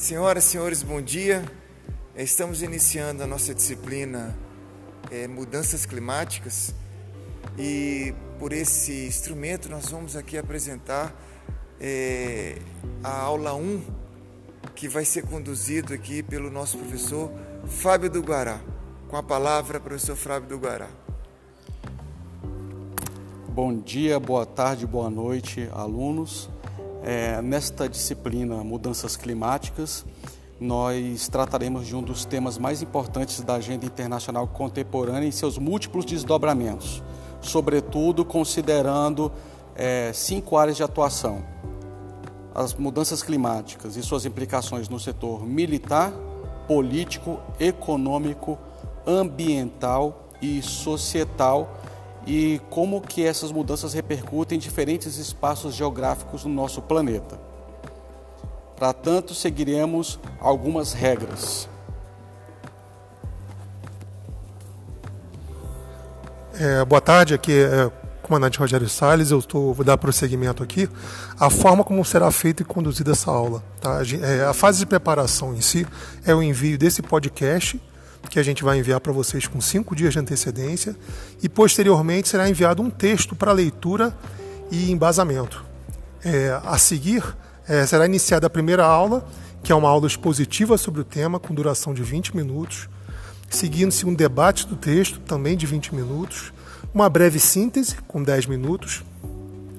Senhoras e senhores, bom dia. Estamos iniciando a nossa disciplina é, Mudanças Climáticas e por esse instrumento nós vamos aqui apresentar é, a aula 1 que vai ser conduzido aqui pelo nosso professor Fábio do Guará. Com a palavra, professor Fábio do Guará. Bom dia, boa tarde, boa noite, alunos. É, nesta disciplina Mudanças Climáticas, nós trataremos de um dos temas mais importantes da agenda internacional contemporânea em seus múltiplos desdobramentos, sobretudo considerando é, cinco áreas de atuação: as mudanças climáticas e suas implicações no setor militar, político, econômico, ambiental e societal e como que essas mudanças repercutem em diferentes espaços geográficos no nosso planeta. Para tanto, seguiremos algumas regras. É, boa tarde, aqui é o comandante Rogério Salles, eu estou, vou dar prosseguimento aqui. A forma como será feita e conduzida essa aula. Tá? É, a fase de preparação em si é o envio desse podcast que a gente vai enviar para vocês com cinco dias de antecedência e posteriormente será enviado um texto para leitura e embasamento. É, a seguir, é, será iniciada a primeira aula, que é uma aula expositiva sobre o tema, com duração de 20 minutos, seguindo-se um debate do texto, também de 20 minutos, uma breve síntese, com 10 minutos,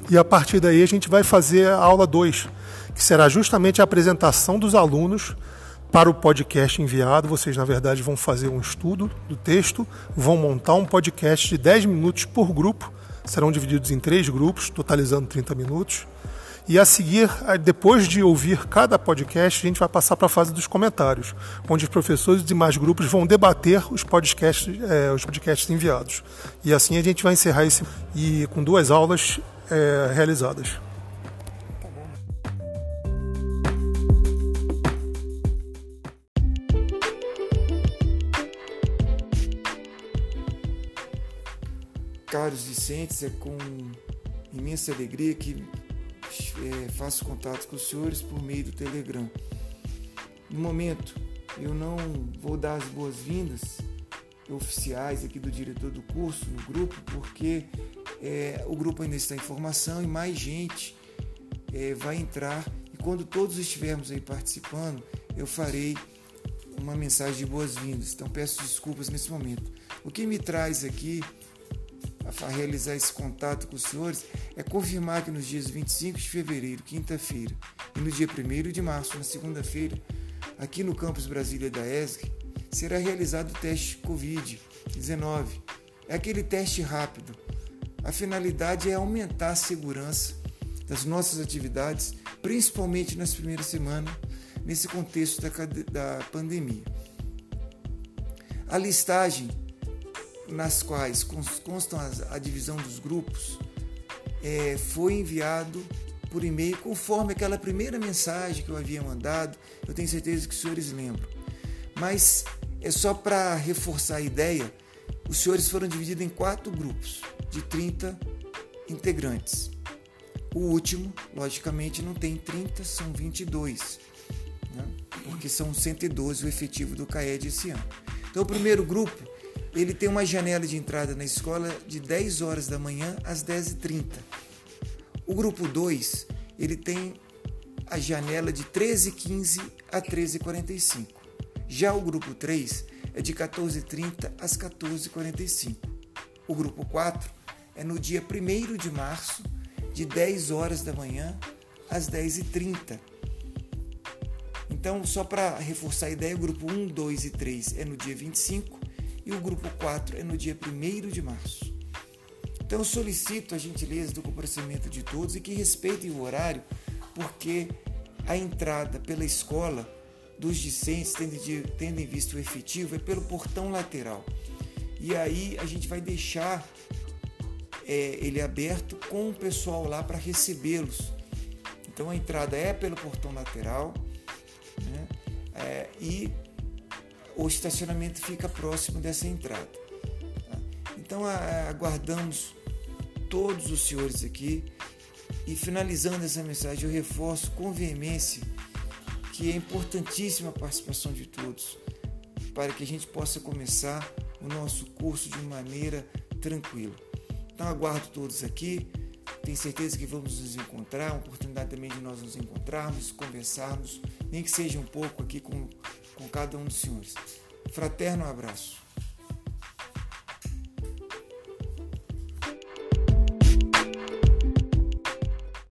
e a partir daí a gente vai fazer a aula 2, que será justamente a apresentação dos alunos para o podcast enviado, vocês na verdade vão fazer um estudo do texto, vão montar um podcast de 10 minutos por grupo, serão divididos em três grupos, totalizando 30 minutos. E a seguir, depois de ouvir cada podcast, a gente vai passar para a fase dos comentários, onde os professores e demais grupos vão debater os podcasts, é, os podcasts enviados. E assim a gente vai encerrar esse e com duas aulas é, realizadas. Caros discentes, é com imensa alegria que é, faço contato com os senhores por meio do Telegram. No momento, eu não vou dar as boas-vindas oficiais aqui do diretor do curso no grupo, porque é, o grupo ainda está em formação e mais gente é, vai entrar. E quando todos estivermos aí participando, eu farei uma mensagem de boas-vindas. Então peço desculpas nesse momento. O que me traz aqui a realizar esse contato com os senhores é confirmar que nos dias 25 de fevereiro, quinta-feira, e no dia 1 de março, na segunda-feira, aqui no campus Brasília da ESG, será realizado o teste Covid-19. É aquele teste rápido. A finalidade é aumentar a segurança das nossas atividades, principalmente nas primeiras semanas, nesse contexto da, da pandemia. A listagem nas quais constam a divisão dos grupos, é, foi enviado por e-mail conforme aquela primeira mensagem que eu havia mandado. Eu tenho certeza que os senhores lembram. Mas é só para reforçar a ideia: os senhores foram divididos em quatro grupos de 30 integrantes. O último, logicamente, não tem 30, são 22, né? porque são 112 o efetivo do CAED esse ano. Então, o primeiro grupo ele tem uma janela de entrada na escola de 10 horas da manhã às 10h30. O grupo 2, ele tem a janela de 13h15 a 13h45. Já o grupo 3 é de 14h30 às 14h45. O grupo 4 é no dia 1 de março, de 10 horas da manhã às 10h30. Então, só para reforçar a ideia, o grupo 1, 2 e 3 é no dia 25 e o grupo 4 é no dia 1 de março. Então solicito a gentileza do comparecimento de todos e que respeitem o horário, porque a entrada pela escola dos discentes, tendo, tendo em vista o efetivo, é pelo portão lateral. E aí a gente vai deixar é, ele aberto com o pessoal lá para recebê-los. Então a entrada é pelo portão lateral né? é, e o estacionamento fica próximo dessa entrada. Tá? Então aguardamos todos os senhores aqui e finalizando essa mensagem eu reforço com veemência que é importantíssima a participação de todos para que a gente possa começar o nosso curso de maneira tranquila. Então aguardo todos aqui. Tenho certeza que vamos nos encontrar, uma oportunidade também de nós nos encontrarmos, conversarmos, nem que seja um pouco aqui com, com cada um dos senhores. Fraterno abraço.